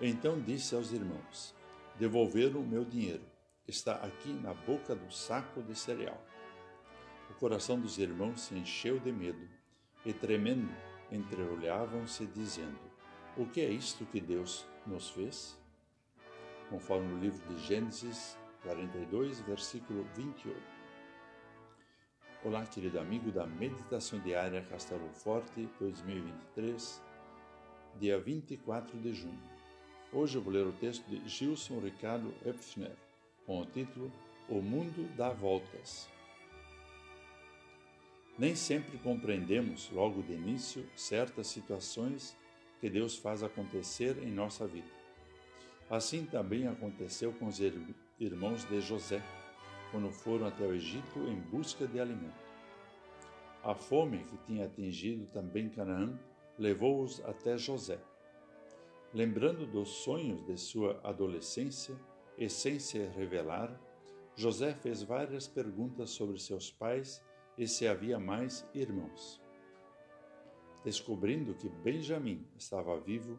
Então disse aos irmãos: Devolveram o meu dinheiro. Está aqui na boca do saco de cereal. O coração dos irmãos se encheu de medo e, tremendo, entreolhavam-se, dizendo: O que é isto que Deus nos fez? Conforme o livro de Gênesis 42, versículo 28. Olá, querido amigo da Meditação Diária Castelo Forte 2023, dia 24 de junho. Hoje eu vou ler o texto de Gilson Ricardo Epfner, com o título O Mundo dá Voltas. Nem sempre compreendemos, logo de início, certas situações que Deus faz acontecer em nossa vida. Assim também aconteceu com os irmãos de José, quando foram até o Egito em busca de alimento. A fome que tinha atingido também Canaã levou-os até José Lembrando dos sonhos de sua adolescência e sem se revelar, José fez várias perguntas sobre seus pais e se havia mais irmãos. Descobrindo que Benjamim estava vivo,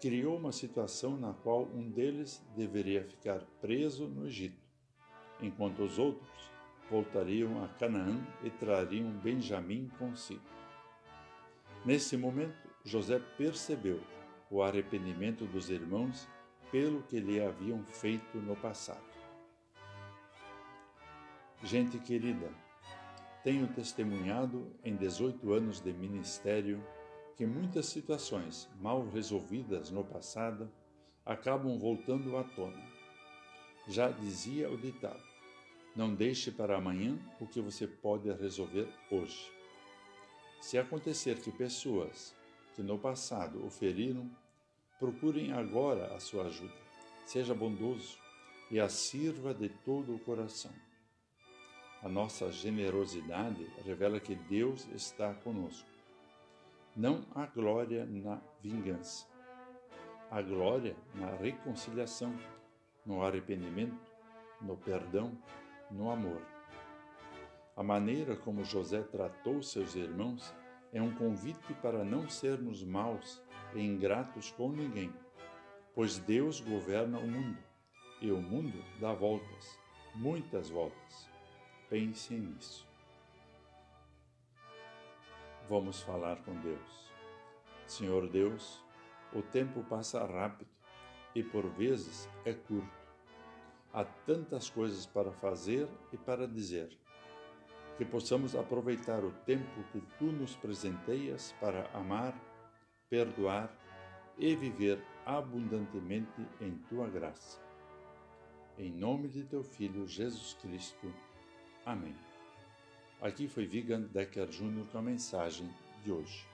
criou uma situação na qual um deles deveria ficar preso no Egito, enquanto os outros voltariam a Canaã e trariam Benjamim consigo. Nesse momento, José percebeu o arrependimento dos irmãos pelo que lhe haviam feito no passado. Gente querida, tenho testemunhado em 18 anos de ministério que muitas situações mal resolvidas no passado acabam voltando à tona. Já dizia o ditado: não deixe para amanhã o que você pode resolver hoje. Se acontecer que pessoas que no passado o feriram, procurem agora a sua ajuda. Seja bondoso e a sirva de todo o coração. A nossa generosidade revela que Deus está conosco. Não há glória na vingança. Há glória na reconciliação, no arrependimento, no perdão, no amor. A maneira como José tratou seus irmãos é um convite para não sermos maus ingratos com ninguém, pois Deus governa o mundo e o mundo dá voltas, muitas voltas. Pense nisso. Vamos falar com Deus. Senhor Deus, o tempo passa rápido e por vezes é curto. Há tantas coisas para fazer e para dizer que possamos aproveitar o tempo que tu nos presenteias para amar, perdoar e viver abundantemente em tua graça. Em nome de teu Filho Jesus Cristo. Amém. Aqui foi Vigan Decker Jr. com a mensagem de hoje.